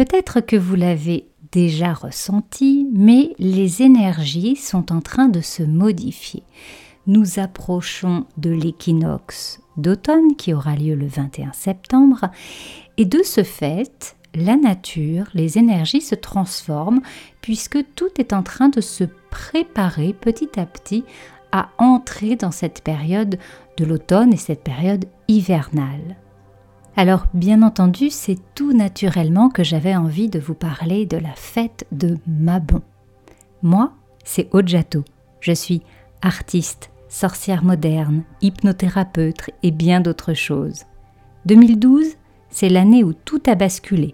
Peut-être que vous l'avez déjà ressenti, mais les énergies sont en train de se modifier. Nous approchons de l'équinoxe d'automne qui aura lieu le 21 septembre et de ce fait, la nature, les énergies se transforment puisque tout est en train de se préparer petit à petit à entrer dans cette période de l'automne et cette période hivernale. Alors bien entendu, c'est tout naturellement que j'avais envie de vous parler de la fête de Mabon. Moi, c'est Ojato. Je suis artiste, sorcière moderne, hypnothérapeute et bien d'autres choses. 2012, c'est l'année où tout a basculé.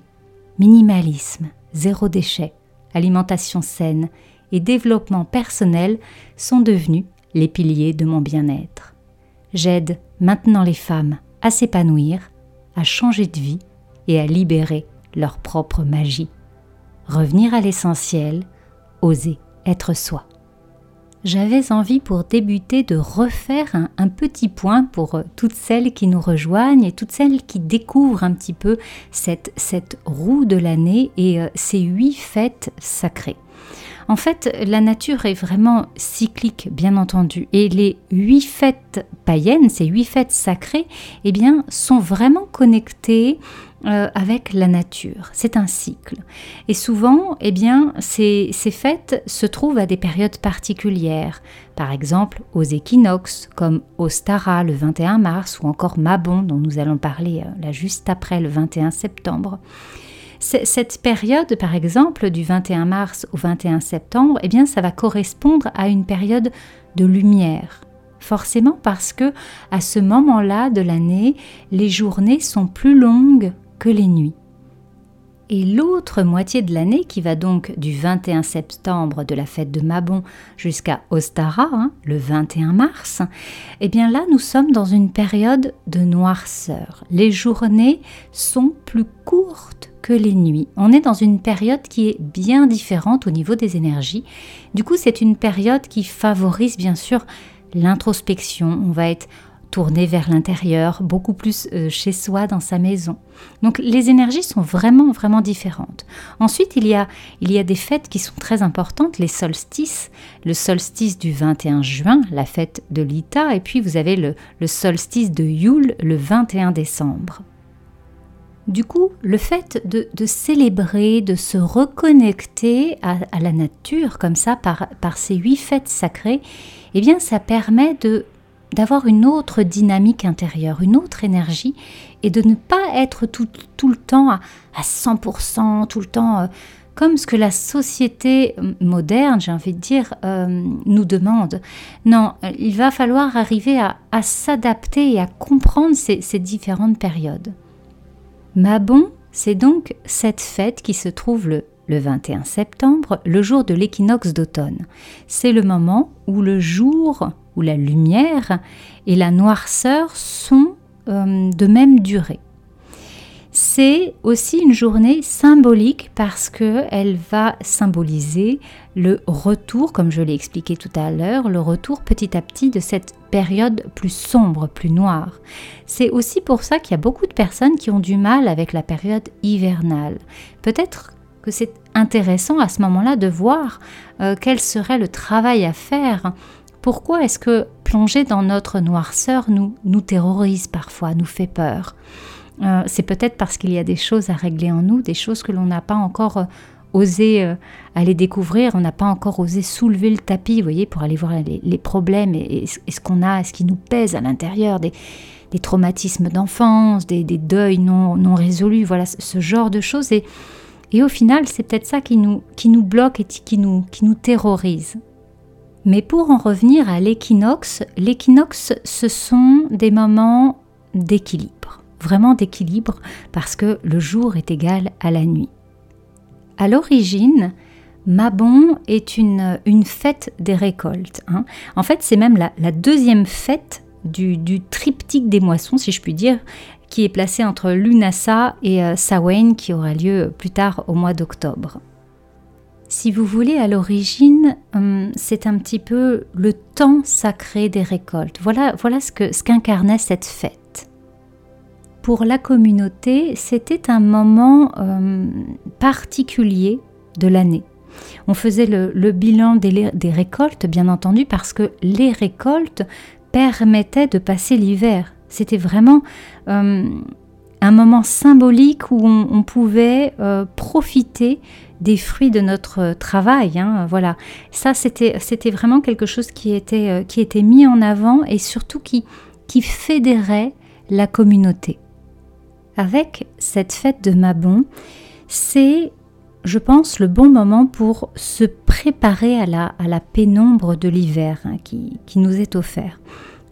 Minimalisme, zéro déchet, alimentation saine et développement personnel sont devenus les piliers de mon bien-être. J'aide maintenant les femmes à s'épanouir, à changer de vie et à libérer leur propre magie. Revenir à l'essentiel, oser être soi j'avais envie pour débuter de refaire un, petit point pour euh, toutes celles qui nous rejoignent et toutes celles qui découvrent un petit peu cette, cette roue de l'année et euh, ces huit fêtes sacrées. En fait, la nature est vraiment cyclique, bien entendu, et les huit fêtes païennes, ces huit fêtes sacrées, eh bien, sont vraiment connectées euh, avec la nature. C'est un cycle. Et souvent, eh bien, ces, fêtes se trouvent à des périodes particulières. Par exemple, aux équinoxes, comme Ostara le 21 mars, ou encore Mabon, dont nous allons parler euh, juste après le 21 septembre. Cette période, par exemple, du 21 mars au 21 septembre, eh bien, ça va correspondre à une période de lumière, forcément parce que à ce moment-là de l'année, les journées sont plus longues que les nuits. Et l'autre moitié de l'année, qui va donc du 21 septembre de la fête de Mabon jusqu'à Ostara, hein, le 21 mars, eh bien là, nous sommes dans une période de noirceur. Les journées sont plus courtes que les nuits. On est dans une période qui est bien différente au niveau des énergies. Du coup, c'est une période qui favorise bien sûr l'introspection. On va être tourner vers l'intérieur, beaucoup plus euh, chez soi, dans sa maison. Donc les énergies sont vraiment, vraiment différentes. Ensuite, il y, a, il y a des fêtes qui sont très importantes, les solstices. Le solstice du 21 juin, la fête de l'Ita, et puis vous avez le, solstice de Yule, le 21 décembre. Du coup, le fait de, célébrer, de se reconnecter à, à, la nature comme ça par, par ces huit fêtes sacrées, eh bien, ça permet de d'avoir une autre dynamique intérieure, une autre énergie, et de ne pas être tout, tout le temps à, 100%, tout le temps euh, comme ce que la société euh, moderne, j'ai envie de dire, euh, nous demande. Non, il va falloir arriver à, s'adapter et à comprendre ces, ces différentes périodes. Mabon, c'est donc cette fête qui se trouve le le 21 septembre, le jour de l'équinoxe d'automne. C'est le moment où le jour où la lumière et la noirceur sont euh, de même durée. C'est aussi une journée symbolique parce qu'elle va symboliser le retour, comme je l'ai expliqué tout à l'heure, le retour petit à petit de cette période plus sombre, plus noire. C'est aussi pour ça qu'il y a beaucoup de personnes qui ont du mal avec la période hivernale. Peut-être que c'est intéressant à ce moment-là de voir euh, quel serait le travail à faire pourquoi est-ce que plonger dans notre noirceur nous, nous terrorise parfois, nous fait peur? Euh, C'est peut-être parce qu'il y a des choses à régler en nous, des choses que l'on n'a pas encore euh, osé euh, aller découvrir, on n'a pas encore osé soulever le tapis, vous voyez, pour aller voir les, problèmes et, ce qu'on a, ce qui nous pèse à l'intérieur, des, traumatismes d'enfance, des, deuils non, non résolus, voilà, ce, genre de choses. Et, et au final, c'est peut-être ça qui nous, qui nous bloque et qui nous, qui nous terrorise. Mais pour en revenir à l'équinoxe, l'équinoxe, ce sont des moments d'équilibre, vraiment d'équilibre, parce que le jour est égal à la nuit. À l'origine, Mabon est une, fête des récoltes. Hein. En fait, c'est même la, deuxième fête du, triptyque des moissons, si je puis dire, qui est placée entre Lunasa et euh, qui aura lieu plus tard au mois d'octobre. Si vous voulez, à l'origine, hum, c'est un petit peu le temps sacré des récoltes. Voilà, voilà ce qu'incarnait ce cette fête. pour la communauté, c'était un moment euh, particulier de l'année. On faisait le, bilan des, récoltes, bien entendu, parce que les récoltes permettaient de passer l'hiver. C'était vraiment euh, un moment symbolique où on, pouvait euh, profiter des fruits de notre travail. Hein, voilà, ça c'était c'était vraiment quelque chose qui était euh, qui était mis en avant et surtout qui qui fédérait la communauté. Avec cette fête de Mabon, c'est je pense, le bon moment pour se préparer à la, à la pénombre de l'hiver hein, qui, qui, nous est offert.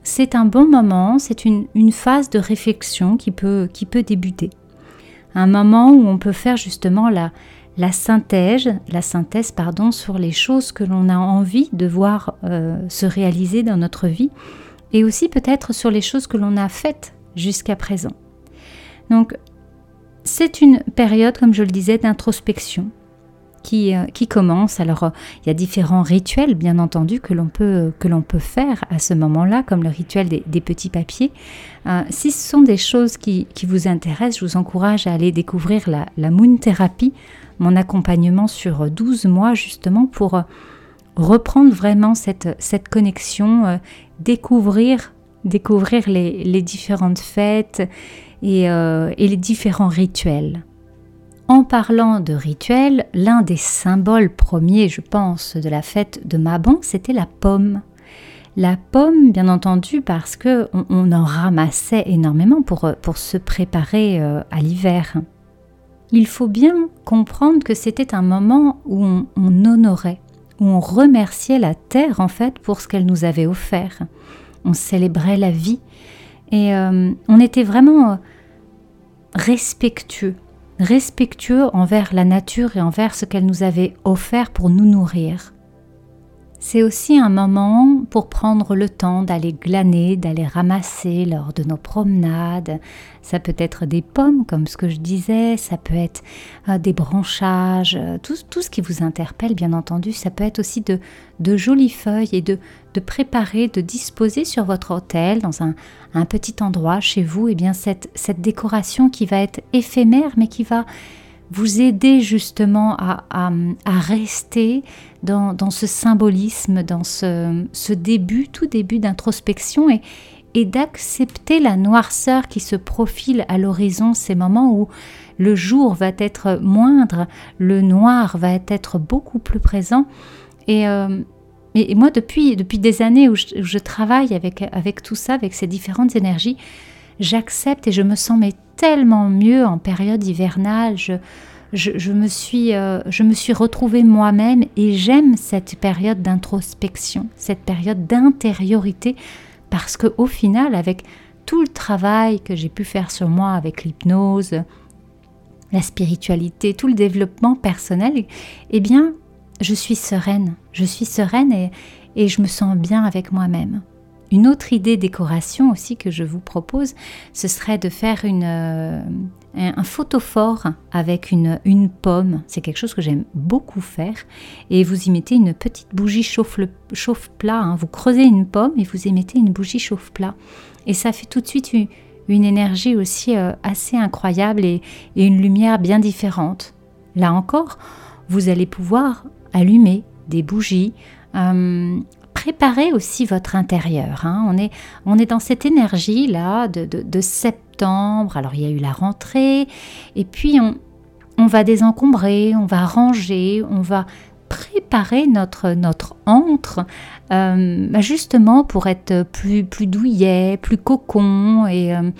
C'est un bon moment, c'est une, phase de réflexion qui peut, débuter. Un moment où on peut faire justement la, la synthèse, la synthèse pardon, sur les choses que l'on a envie de voir euh, se réaliser dans notre vie et aussi peut-être sur les choses que l'on a faites jusqu'à présent. Donc c'est une période, comme je le disais, d'introspection qui, euh, qui, commence. Alors, euh, il y a différents rituels, bien entendu, que l'on peut, faire à ce moment-là, comme le rituel des, petits papiers. Euh, si ce sont des choses qui, vous intéressent, je vous encourage à aller découvrir la, Moon Therapy, mon accompagnement sur 12 mois, justement, pour reprendre vraiment cette, connexion, découvrir, découvrir les, les différentes fêtes et, les différents rituels. En parlant de rituels, l'un des symboles premiers, je pense, de la fête de Mabon, c'était la pomme. La pomme, bien entendu, parce que on, en ramassait énormément pour, pour se préparer euh, à l'hiver. Il faut bien comprendre que c'était un moment où on, honorait, où on remerciait la terre en fait pour ce qu'elle nous avait offert. On célébrait la vie et euh, on était vraiment respectueux, respectueux envers la nature et envers ce qu'elle nous avait offert pour nous nourrir. C'est aussi un moment pour prendre le temps d'aller glaner, d'aller ramasser lors de nos promenades. Ça peut être des pommes, comme ce que je disais, ça peut être euh, des branchages, euh, tout, ce qui vous interpelle, bien entendu. Ça peut être aussi de, jolies feuilles et de, préparer, de disposer sur votre hôtel, dans un, un petit endroit chez vous, et eh bien cette, cette décoration qui va être éphémère, mais qui va vous aider justement à, rester dans, ce symbolisme, dans ce, début, tout début d'introspection et, d'accepter la noirceur qui se profile à l'horizon, ces moments où le jour va être moindre, le noir va être beaucoup plus présent. Et, euh, moi, depuis, des années où je, travaille avec tout ça, avec ces différentes énergies, j'accepte et je me sens mais tellement mieux en période hivernale. Je, me, suis, euh, je me suis retrouvée moi-même et j'aime cette période d'introspection, cette période d'intériorité, parce que au final, avec tout le travail que j'ai pu faire sur moi avec l'hypnose, la spiritualité, tout le développement personnel, eh bien, je suis sereine. Je suis sereine et, et je me sens bien avec moi-même. Une autre idée décoration aussi que je vous propose, ce serait de faire euh, un photophore avec une, pomme. C'est quelque chose que j'aime beaucoup faire. Et vous y mettez une petite bougie chauffe-plat. Chauffe hein. Vous creusez une pomme et vous y mettez une bougie chauffe-plat. Et ça fait tout de suite une, énergie aussi euh, assez incroyable et, une lumière bien différente. Là encore, vous allez pouvoir allumer des bougies, euh, préparez aussi votre intérieur. Hein. On, est, on est dans cette énergie-là de, septembre. Alors, il y a eu la rentrée. Et puis, on, on va désencombrer, on va ranger, on va préparer notre, notre antre euh, justement pour être plus, plus douillet, plus cocon et... Euh,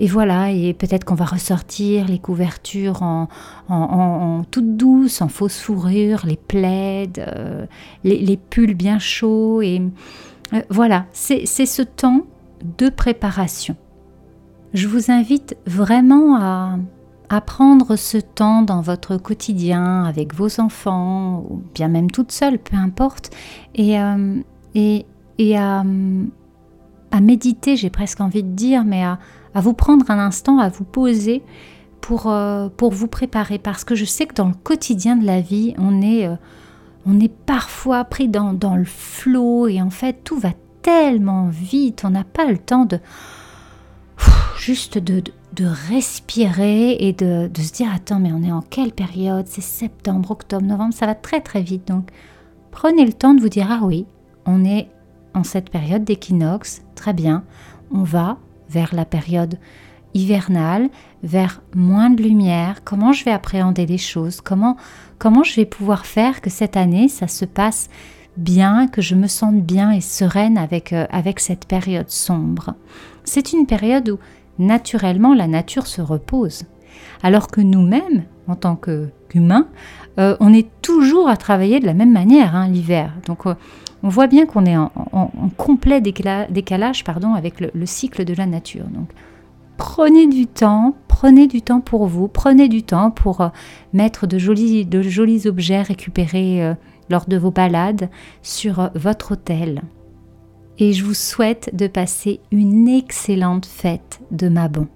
et voilà, et peut-être qu'on va ressortir les couvertures en, en, toute douce, en fausse fourrure, les plaids, euh, les, pulls bien chauds. Et euh, voilà, c'est ce temps de préparation. Je vous invite vraiment à, à prendre ce temps dans votre quotidien avec vos enfants, ou bien même toute seule, peu importe, et, euh, et, et à, à méditer, j'ai presque envie de dire, mais à, vous prendre un instant, à vous poser pour, euh, pour vous préparer. Parce que je sais que dans le quotidien de la vie, on est, euh, on est parfois pris dans, le flot et en fait, tout va tellement vite, on n'a pas le temps de juste de, de respirer et de, de, se dire attends mais on est en quelle période? C'est septembre, octobre, novembre, ça va très très vite. Donc prenez le temps de vous dire ah oui, on est en cette période d'équinoxe, très bien, on va vers la période hivernale, vers moins de lumière, comment je vais appréhender les choses, comment, comment je vais pouvoir faire que cette année, ça se passe bien, que je me sente bien et sereine avec, euh, avec cette période sombre? C'est une période où naturellement la nature se repose, alors que nous-mêmes, en tant qu'humains, euh, on est toujours à travailler de la même manière hein, l'hiver. Donc euh, on voit bien qu'on est en, complet décalage pardon, avec le, le, cycle de la nature. Donc prenez du temps, prenez du temps pour vous, prenez du temps pour euh, mettre de jolis, de jolis objets récupérés euh, lors de vos balades sur euh, votre hôtel. Et je vous souhaite de passer une excellente fête de Mabon.